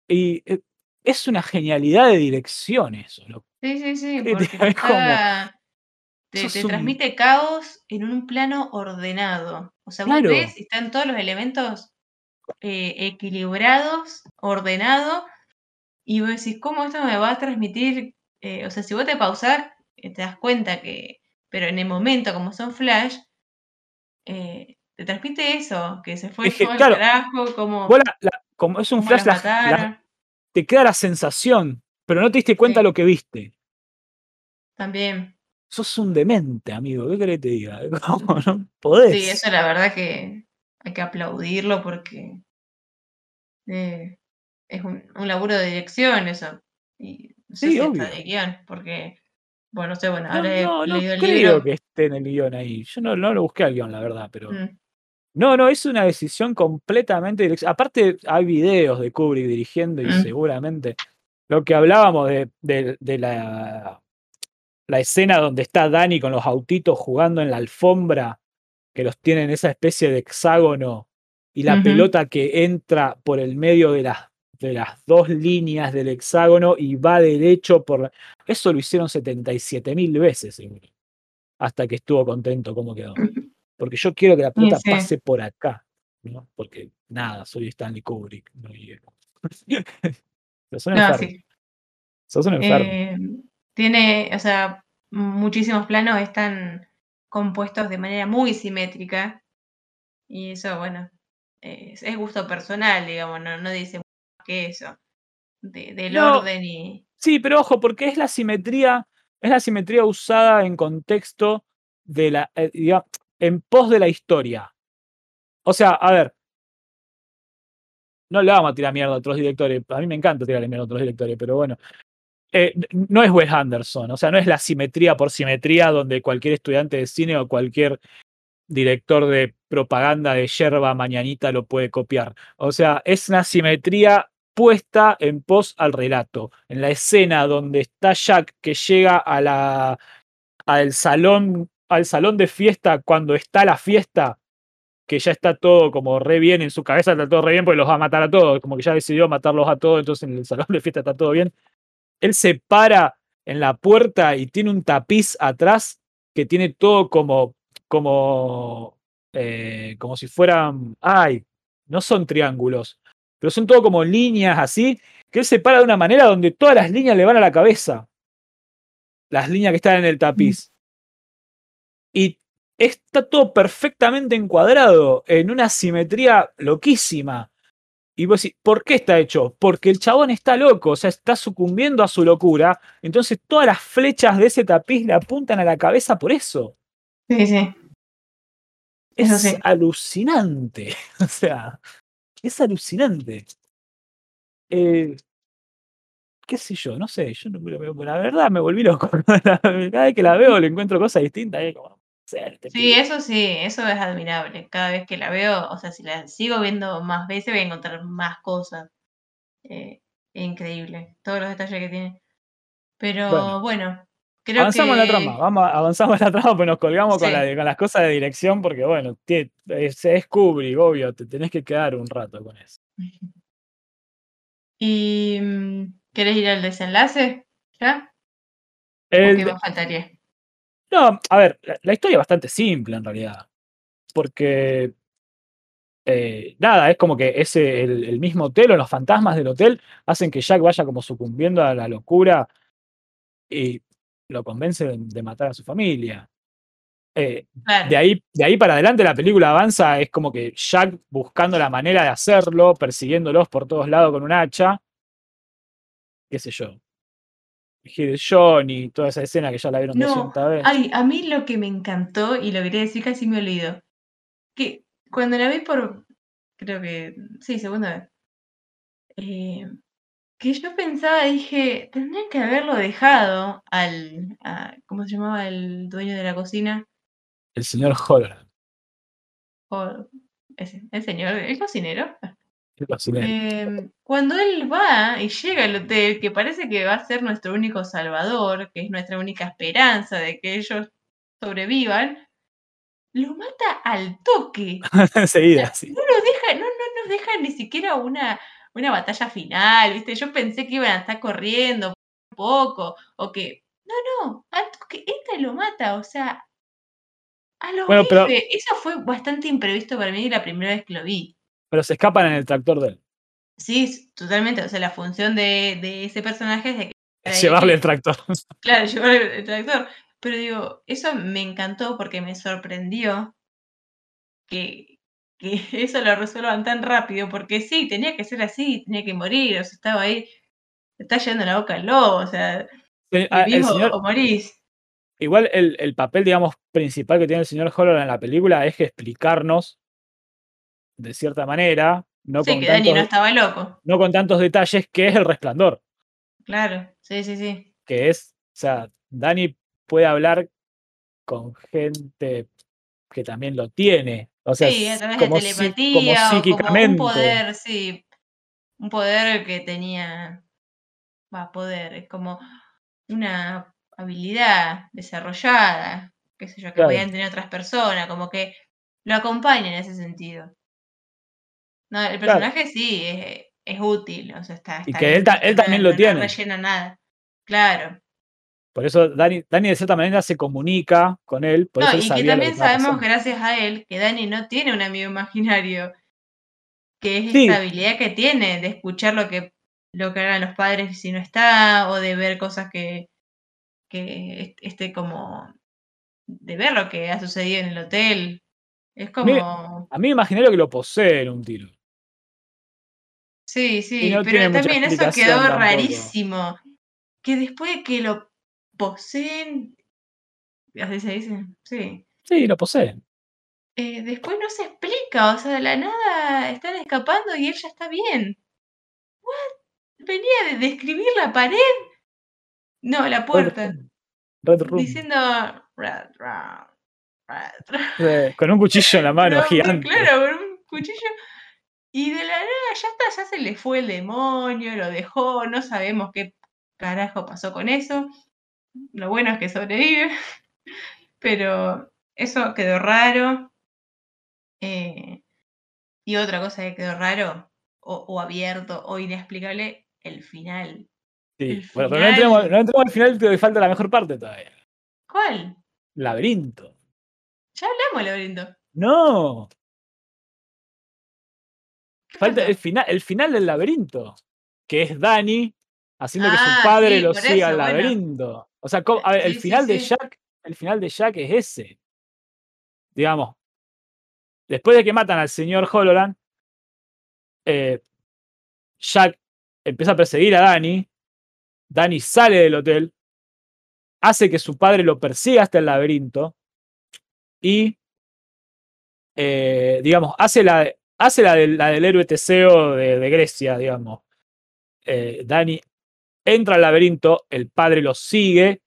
Y eh, es una genialidad de dirección eso. loco. Sí, sí, sí, te- porque te, un- transmite caos en un plano ordenado. O sea, vos ves están todos los elementos eh, equilibrados, ordenados, y vos decís, ¿cómo esto me va a transmitir? Eh, o sea, si vos te pausás, eh, te das cuenta que, pero en el momento, como son flash, eh, te transmite eso, que se fue Es que, todo claro, carajo, como, la- como es un flash, la- la-. Te queda la sensación, pero no te diste cuenta Sí. lo que viste. También. Sos un demente, amigo. ¿Qué querés que te diga? ¿Cómo no podés? Sí, eso la verdad que hay que aplaudirlo porque eh, es un, un laburo de dirección eso. Y no sé Sí, si está obvio. de guion, porque, bueno, no sé, bueno, No, ahora he no, no leído el creo libro. que esté en el guion ahí. Yo no, no lo busqué al guion, la verdad, pero. Mm, No, no, es una decisión completamente direc- Aparte, hay videos de Kubrick dirigiendo y Mm. seguramente lo que hablábamos de, de- de la, la escena donde está Dani con los autitos jugando en la alfombra, que los tiene en esa especie de hexágono, y la pelota que entra por el medio de las, de las dos líneas del hexágono y va derecho por la... Eso lo hicieron 77 mil veces, seguro. Hasta que estuvo contento cómo quedó porque yo quiero que la pelota sí. pase por acá, ¿no? Porque nada, soy Stanley Kubrick. No, Pero sos un No, sí. Sos un enfermo. Eh, tiene, o sea, muchísimos planos están compuestos de manera muy simétrica. Y eso, bueno, es, es gusto personal, digamos, no, no dice que eso. de- del No. orden y. Sí, pero ojo, porque es la simetría, es la simetría usada en contexto de la, eh, en pos de la historia. O sea, a ver. No le vamos a tirar mierda a otros directores. A mí me encanta tirarle mierda a otros directores, pero bueno. Eh, no es Wes Anderson, o sea, no es la simetría por simetría donde cualquier estudiante de cine o cualquier director de propaganda de yerba mañanita lo puede copiar. O sea, es una simetría puesta en pos al relato. En la escena donde está Jack que llega a la, al salón, al salón de fiesta cuando está la fiesta, que ya está todo como re bien en su cabeza, está todo re bien porque los va a matar a todos, como que ya decidió matarlos a todos, entonces en el salón de fiesta está todo bien. Él se para en la puerta y tiene un tapiz atrás que tiene todo como, como, eh, como si fueran, ay, no son triángulos, pero son todo como líneas así, que él se para de una manera donde todas las líneas le van a la cabeza. Las líneas que están en el tapiz. Y está todo perfectamente encuadrado en una simetría loquísima. Y vos decís, ¿por qué está hecho? Porque el chabón está loco, o sea, está sucumbiendo a su locura. Entonces todas las flechas de ese tapiz le apuntan a la cabeza por eso. Sí, sí. Es sí. alucinante. O sea, es alucinante. Eh, qué sé yo, no sé. Yo no- la verdad me volví loco. Cada vez que la veo le encuentro cosas distintas. y es como, Sí, eso sí, eso es admirable. Cada vez que la veo, o sea, si la sigo viendo más veces, voy a encontrar más cosas. Eh, increíble, todos los detalles que tiene. Pero Bueno. bueno, creo Avanzamos en la trama, que vamos, avanzamos en la trama, pues nos colgamos con, la con las cosas de dirección, porque bueno, tie- es, es Kubrick, obvio, te tenés que quedar un rato con eso. ¿Y mm, querés ir al desenlace? ¿Ya? ¿O El qué de- más faltaría? No, a ver, la, la historia es bastante simple en realidad, porque eh, nada, es como que ese, el, el mismo hotel o los fantasmas del hotel hacen que Jack vaya como sucumbiendo a la locura y lo convence de, de matar a su familia. Eh, de ahí, de ahí para adelante la película avanza, es como que Jack buscando la manera de hacerlo, persiguiéndolos por todos lados con un hacha, qué sé yo. Johnny, toda esa escena que ya la vieron No, 200 veces. ay, a mí lo que me encantó, y lo quería decir casi me olvido, que cuando la vi por, creo que, sí, segunda vez, eh, que yo pensaba, dije, tendrían que haberlo dejado al, a- ¿cómo se llamaba el dueño de la cocina? El señor Holland, O ese, el señor, el cocinero. Em, cuando él va y llega al hotel, que parece que va a ser nuestro único salvador, que es nuestra única esperanza de que ellos sobrevivan, lo mata al toque. Enseguida, sí. No nos deja, no, no nos deja ni siquiera una, una batalla final, ¿viste? Yo pensé que iban a estar corriendo un poco, o que. No, no, al toque, este lo mata, o sea. A lo Bueno, pero-. Eso fue bastante imprevisto para mí la primera vez que lo vi. Pero se escapan en el tractor de él. Sí, totalmente. O sea, la función de, de ese personaje es de que. Es llevarle el tractor. Claro, llevar el, tractor. Pero digo, eso me encantó porque me sorprendió que, que eso lo resuelvan tan rápido. Porque sí, tenía que ser así, tenía que morir. O sea, estaba ahí, está yendo la boca al lobo. O sea, Eh, ah, el señor- o morís. igual el, el papel, digamos, principal que tiene el señor Holland en la película es que explicarnos, de cierta manera, no, Sí, con que Dani tantos, no estaba loco. no con tantos detalles, qué es el resplandor. Claro, sí, sí, sí. Que es, o sea, Dani puede hablar con gente que también lo tiene. O sea, Sí, a través de como, como telepatía como un psíquicamente. poder, sí. Un poder que tenía. Va, poder, es como una habilidad desarrollada, qué sé yo, que Claro. podían tener otras personas, como que lo acompaña en ese sentido. No, el Claro. personaje sí es, es útil, o sea, está. Y está que bien él ta- no- también lo tiene. No rellena nada. Claro. Por eso Dani, Dani de cierta manera se comunica con él. Por No, eso él y que sabía también sabemos, pasando. gracias a él, que Dani no tiene un amigo imaginario. Que es Sí. esta habilidad que tiene de escuchar lo que, lo que hagan los padres si no está, o de ver cosas que, que est- esté como. de ver lo que ha sucedido en el hotel. Es mí- como. A mí me imaginario que lo posee en un tiro. Sí, sí, no pero también eso quedó tampoco. rarísimo. Que después de que lo poseen. Así se dice, sí. Sí, lo posee. eh, después no se explica, o sea, de la nada están escapando y él ya está bien. ¿What? Venía de describir la pared. No, la Red puerta. Room. Red Room. Diciendo. "Rat, rat, rat, rat". Eh, con un cuchillo en la mano No, gigante. Claro, con un cuchillo. Y de la nada ya está, ya se le fue el demonio, lo dejó, no sabemos qué carajo pasó con eso. Lo bueno es que sobrevive. Pero eso quedó raro. Eh, y otra cosa que quedó raro, o, o abierto, o inexplicable, el final. Sí. el Bueno, pero no entremos, no entremos al final, que falta la mejor parte todavía. ¿Cuál? Laberinto. Ya hablamos, laberinto. No. ¿Qué Falta el final, el final del laberinto. Que es Dani haciendo que Ah, su padre sí, lo siga al eso, bueno. laberinto. O sea, ¿cómo? a ver, el sí, final de. Jack, el final de Jack es ese. Digamos. Después de que matan al señor Hololand, eh, Jack empieza a perseguir a Dani. Dani sale del hotel, hace que su padre lo persiga hasta el laberinto y, eh, digamos, hace la, hace la, del, héroe Teseo de, Grecia, digamos. Eh, Dani entra al laberinto, el padre lo sigue,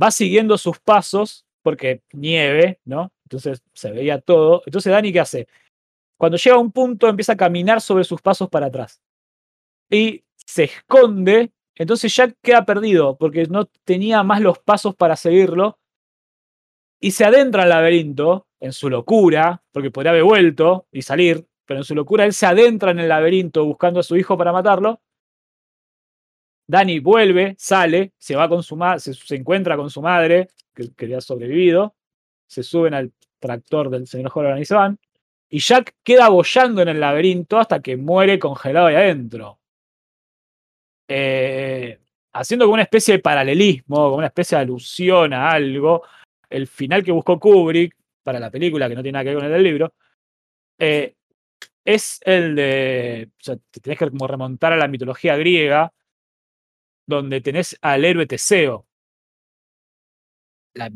va siguiendo sus pasos porque nieve, ¿no? Entonces se veía todo. Entonces Dani, ¿qué hace? Cuando llega a un punto empieza a caminar sobre sus pasos para atrás. Y se esconde, entonces Jack queda perdido porque no tenía más los pasos para seguirlo. Y se adentra al laberinto en su locura, porque podría haber vuelto y salir, pero en su locura él se adentra en el laberinto buscando a su hijo para matarlo. Dani vuelve, sale, se va con su se, encuentra con su madre, que, que había sobrevivido, se suben al tractor del señor Holland y se van. Y Jack queda bollando en el laberinto hasta que muere congelado ahí adentro. Eh, haciendo como una especie de paralelismo, como una especie de alusión a algo. El final que buscó Kubrick para la película, que no tiene nada que ver con el del libro, eh, es el de. O sea, te tenés que como remontar a la mitología griega, donde tenés al héroe Teseo. La,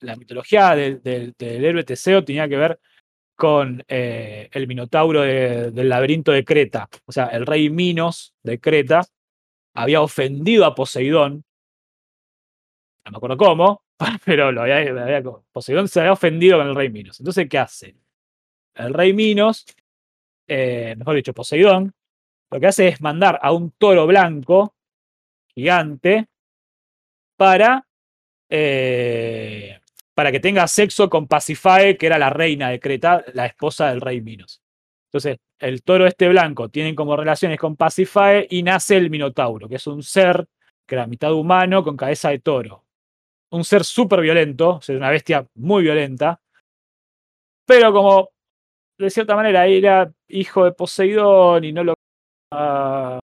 la mitología del, del- héroe Teseo tenía que ver con eh, el minotauro de- del laberinto de Creta. O sea, el rey Minos de Creta había ofendido a Poseidón. No me acuerdo cómo, pero Poseidón se había ofendido con el rey Minos. Entonces, ¿qué hace? El rey Minos, eh, mejor dicho, Poseidón, lo que hace es mandar a un toro blanco gigante para, eh, para que tenga sexo con Pasifae, que era la reina de Creta, la esposa del rey Minos. Entonces, el toro este blanco tiene como relaciones con Pasifae y nace el Minotauro, que es un ser que era mitad humano con cabeza de toro. Un ser súper violento, o sea, una bestia muy violenta, pero como de cierta manera era hijo de Poseidón y no lo. Uh,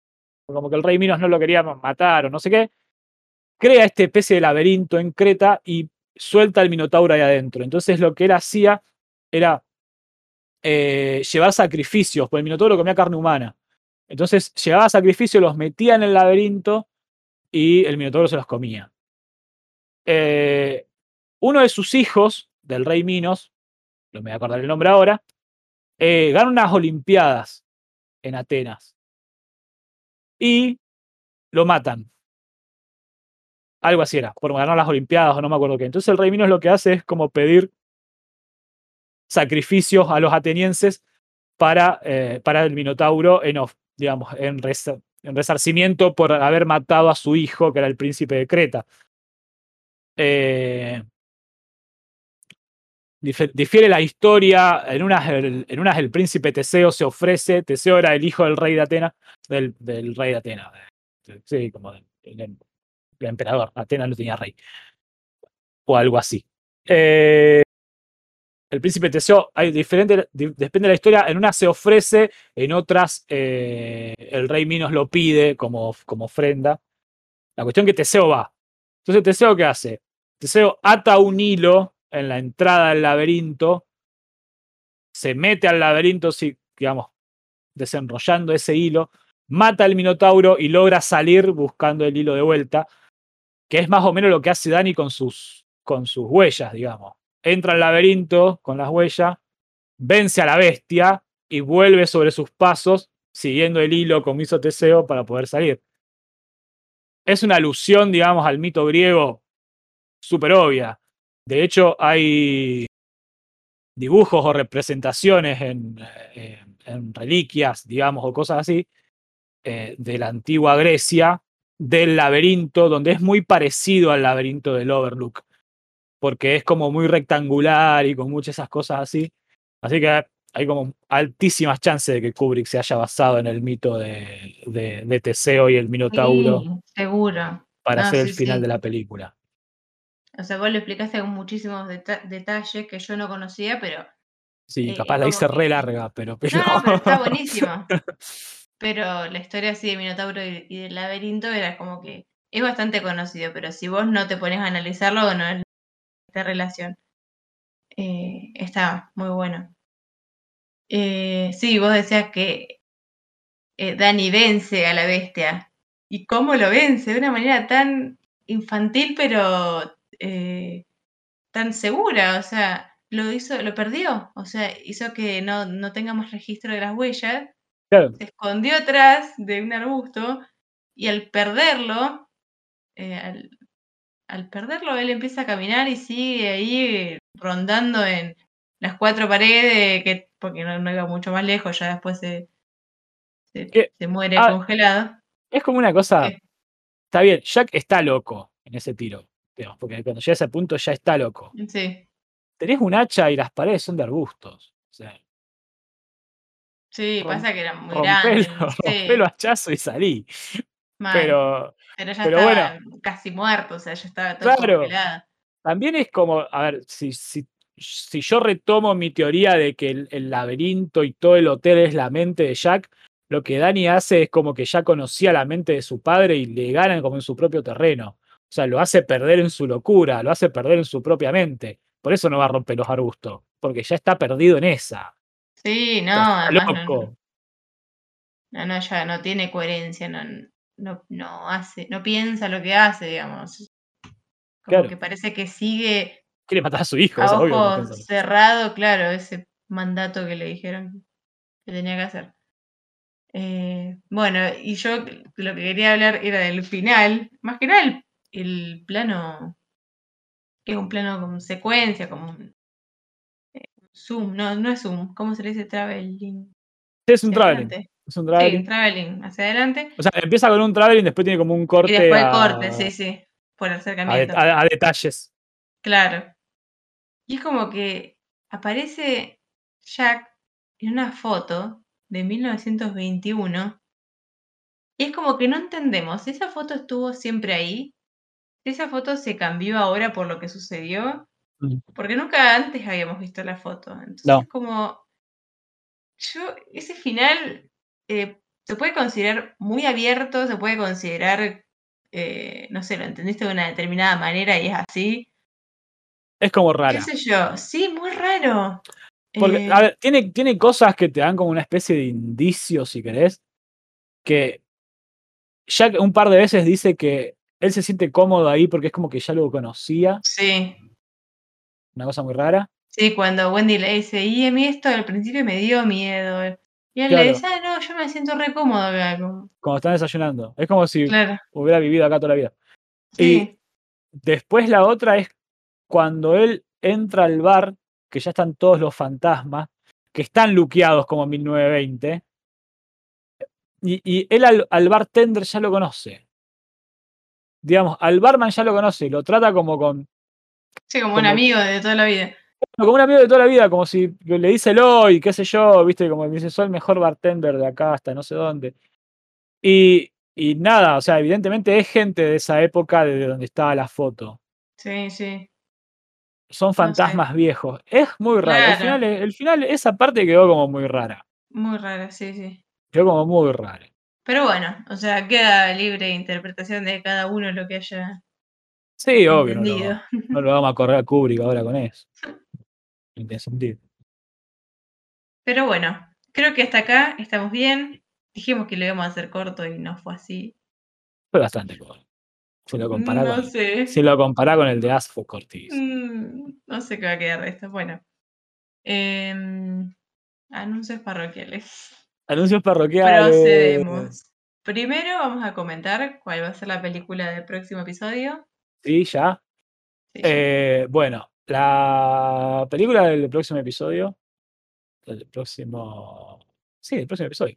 como que el rey Minos no lo quería matar o no sé qué, crea este especie de laberinto en Creta y suelta al Minotauro ahí adentro. Entonces lo que él hacía era eh, llevar sacrificios, porque el Minotauro comía carne humana. Entonces llevaba sacrificios, los metía en el laberinto y el Minotauro se los comía. Eh, uno de sus hijos, del rey Minos, no me voy a acordar el nombre ahora, eh, gana unas Olimpiadas en Atenas. Y lo matan. Algo así era, por ganar las Olimpiadas o no me acuerdo qué. Entonces el rey Minos lo que hace es como pedir sacrificios a los atenienses para, eh, para el Minotauro en digamos, en, en, resarcimiento por haber matado a su hijo, que era el príncipe de Creta. Eh, difiere la historia, en unas, en unas el príncipe Teseo se ofrece, Teseo era el hijo del rey de Atenas, del, rey de Atenas, sí, como el, el, emperador, Atenas no tenía rey, o algo así. Eh, el príncipe Teseo, hay diferente, depende de la historia, en unas se ofrece, en otras eh, el rey Minos lo pide como, como ofrenda. La cuestión es que Teseo va. Entonces Teseo, ¿qué hace? Teseo ata un hilo en la entrada del laberinto, se mete al laberinto, digamos, desenrollando ese hilo, mata al Minotauro y logra salir buscando el hilo de vuelta, que es más o menos lo que hace Dani con sus, con sus huellas, digamos. Entra al laberinto con las huellas, vence a la bestia y vuelve sobre sus pasos, siguiendo el hilo como hizo Teseo para poder salir. Es una alusión, digamos, al mito griego súper obvia. De hecho, hay dibujos o representaciones en, en reliquias, digamos, o cosas así, eh, de la antigua Grecia, del laberinto, donde es muy parecido al laberinto del Overlook, porque es como muy rectangular y con muchas esas cosas así. Así que hay como altísimas chances de que Kubrick se haya basado en el mito de, de, Teseo y el Minotauro. seguro. Para hacer el final de la película. O sea, vos le explicaste con muchísimos detalles que yo no conocía, pero. Sí, eh, capaz la hice re larga, pero. pero... No, pero está buenísimo. pero la historia así de Minotauro y, del laberinto era como que. Es bastante conocido, pero si vos no te pones a analizarlo, no es esta relación. Eh, está muy bueno. Eh, sí, vos decías que Dani vence a la bestia. ¿Y cómo lo vence? De una manera tan infantil, pero eh, tan segura, o sea, lo hizo, lo perdió, o sea, hizo que no, no tenga más registro de las huellas, se escondió atrás de un arbusto y al perderlo, eh, al, perderlo, él empieza a caminar y sigue ahí rondando en las cuatro paredes, que, porque no, iba mucho más lejos, ya después se, se, muere ah, congelado. Es como una cosa. Está bien, Jack está loco en ese tiro porque cuando llega a ese punto ya está loco. Sí. Tenés un hacha y las paredes son de arbustos. sí, pasa que eran muy grandes. Rompelo hachazo y salí. Pero, pero ya estaba casi muerto, o sea, ya estaba todo claro, También es como, a ver, si, si, si yo retomo mi teoría de que el, el, laberinto y todo el hotel es la mente de Jack, lo que Dani hace es como que ya conocía la mente de su padre y le ganan como en su propio terreno. O sea, lo hace perder en su locura, lo hace perder en su propia mente. Por eso no va a romper los arbustos, porque ya está perdido en esa. Sí, no, además no, no, ya no tiene coherencia, no, no, no hace, no piensa lo que hace, digamos. Como que parece que sigue. Quiere matar a su hijo, a ojo cerrado, claro, ese mandato que le dijeron que tenía que hacer. Eh, bueno, y yo lo que quería hablar era del final, más que nada el plano, que es un plano con secuencia, como un eh, zoom, no, no es zoom, ¿cómo se le dice traveling? es un traveling. Es un traveling. Sí, traveling, hacia adelante. O sea, empieza con un traveling, después tiene como un corte. Y después corte, sí, sí, por acercamiento. A, a, detalles. Claro. Y es como que aparece Jack en una foto de 1921 y es como que no entendemos esa foto estuvo siempre ahí, esa foto se cambió ahora por lo que sucedió, Mm. porque nunca antes habíamos visto la foto. Entonces No. es como, yo, ese final eh, se puede considerar muy abierto, se puede considerar, eh, no sé, lo entendiste de una determinada manera y es así. Es como ¿Qué rara. sé yo? Sí, muy raro. Porque, Eh, a ver, tiene, tiene cosas que te dan como una especie de indicio, si querés, que Jack un par de veces dice que él se siente cómodo ahí porque es como que ya lo conocía, sí, una cosa muy rara. sí, cuando Wendy le dice, y a mí esto al principio me dio miedo. Y él Claro. le dice, ah, no, yo me siento re cómodo acá. Cuando están desayunando. Es como si Claro, hubiera vivido acá toda la vida. sí, Después la otra es cuando él entra al bar, que ya están todos los fantasmas, que están luqueados como en 1920. Y, y él al, al bartender ya lo conoce. Digamos, al barman ya lo conoce, lo trata como con sí, como un amigo de toda la vida. como un amigo de toda la vida, como si le dice y qué sé yo, viste, como me dice, soy el mejor bartender de acá hasta no sé dónde. Y, y nada, o sea, evidentemente es gente de esa época de donde estaba la foto. Sí, sí. Son fantasmas viejos. Es muy raro. Final, el final, esa parte quedó como muy rara. Muy raro, sí, sí. Quedó como muy rara. Pero bueno, o sea, queda libre interpretación de cada uno lo que haya Sí, obvio, no, lo- no lo vamos a correr a Kubrick ahora con eso. No tiene sentido. Pero bueno, creo que hasta acá estamos bien. Dijimos que lo íbamos a hacer corto y no fue así. Fue bastante corto. Si lo compará No con, sé. si lo compará con el de As fue cortísimo. Mm, no sé qué va a quedar de esto. Bueno. Em, anuncios parroquiales. Anuncios parroquiales. Procedemos. Primero vamos a comentar cuál va a ser la película del próximo episodio. Sí, ya. Sí, Eh, bueno, la película del próximo episodio. El próximo. Sí, el próximo episodio.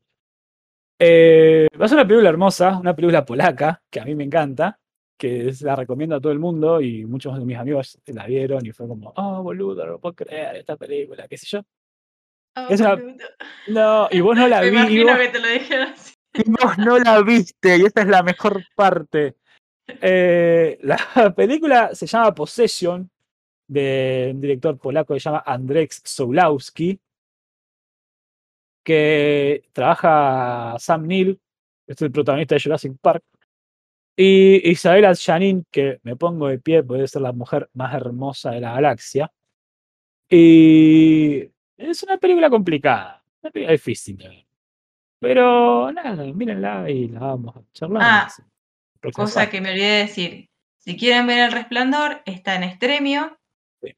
Eh, va a ser una película hermosa, una película polaca, que a mí me encanta, que la recomiendo a todo el mundo y muchos de mis amigos la vieron y fue como, oh, boludo, no lo puedo creer esta película, qué sé yo. No, y vos no la Me vi, y imagino vos, que te lo dijeron así. y vos no la viste, y esta es la mejor parte. Eh, la película se llama Possession, de un director polaco que se llama Andrzej Soulowski, que trabaja Sam Neill, que es el protagonista de Jurassic Park, y Isabella Janin, que me pongo de pie, puede ser la mujer más hermosa de la galaxia. Y es una película complicada, una película difícil de ver. Pero nada, mírenla y la vamos a charlar. Ah, Cosa que me olvidé de decir. Si quieren ver El Resplandor, está en Extremio. Sí.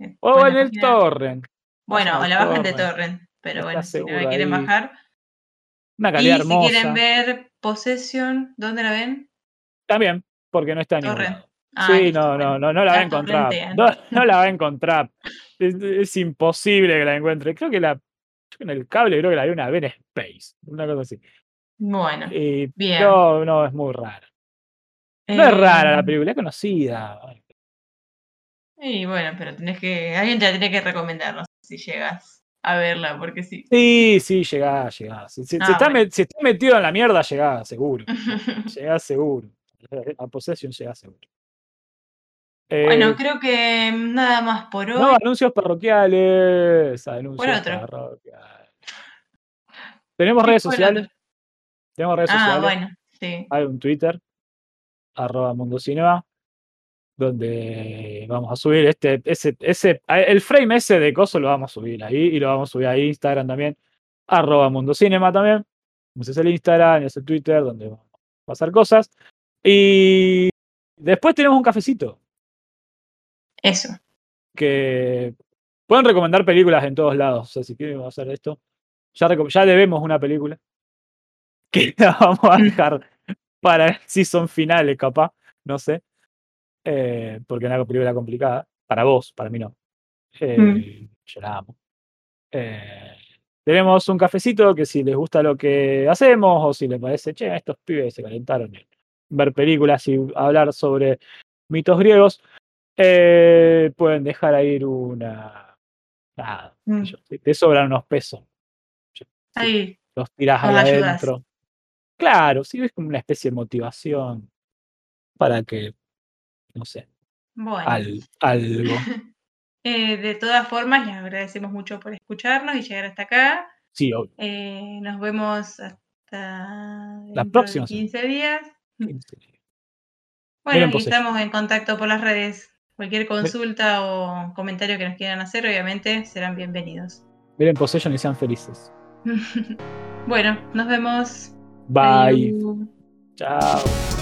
Eh, O en el página. torrent. Bueno, o la bajan de torrent. Pero Está bueno, si no la quieren ahí. bajar. Una Y calidad si hermosa. quieren ver Possession, ¿dónde la ven? También, porque no está en ningún Torrent. lado. Ah, sí, no, no, no, no la va a encontrar. No, no la va a encontrar. Es, es imposible que la encuentre. Creo que la. en el cable creo que la vi una vez en Space. Una cosa así. Bueno, Y, bien. no, no, es muy rara. No es rara la Eh, película, es conocida. Y bueno, pero tenés que. Alguien te la tiene que recomendar, no sé si llegas a verla, porque sí. Sí, sí, llegá, llegá. Si, si- si Ah, está bueno. met- si está metido en la mierda, llegá, seguro. Llegá seguro. A Possession llegá seguro. Bueno, Eh, creo que nada más por hoy. no, anuncios parroquiales. Anuncios otro? parroquiales. Tenemos ¿Qué redes sociales. Tenemos redes Ah, sociales. bueno, sí. Hay un Twitter, arroba Mundo Cinema, donde vamos a subir este, ese, ese, el frame ese de coso lo vamos a subir ahí y lo vamos a subir a Instagram también, arroba Mundo Cinema también. Ese es el Instagram y ese el Twitter donde vamos a pasar cosas. Y después tenemos un cafecito Eso. que pueden recomendar películas en todos lados. O sea, si quieren hacer esto, ya, ya debemos una película que la vamos a dejar para el season finales, capaz, no sé. Eh, porque es una película complicada. Para vos, para mí no. Eh, Mm. Yo la amo. Eh, tenemos un cafecito que si les gusta lo que hacemos o si les parece, che, estos pibes se calentaron en ver películas y hablar sobre mitos griegos, eh, pueden dejar ir una. Nada, Mm. yo, te, sobran unos pesos. Ahí, los ahí ayudás. adentro. Claro, sí, es como una especie de motivación para que, no sé, bueno. al- algo. Eh, de todas formas, les agradecemos mucho por escucharnos y llegar hasta acá. Sí, obvio. Eh, nos vemos hasta de próxima semana. 15 días. Bueno, y estamos en contacto por las redes. Cualquier consulta o comentario que nos quieran hacer, obviamente, serán bienvenidos. Miren Possession y sean felices. bueno, nos vemos. Bye. Adiós. Chao.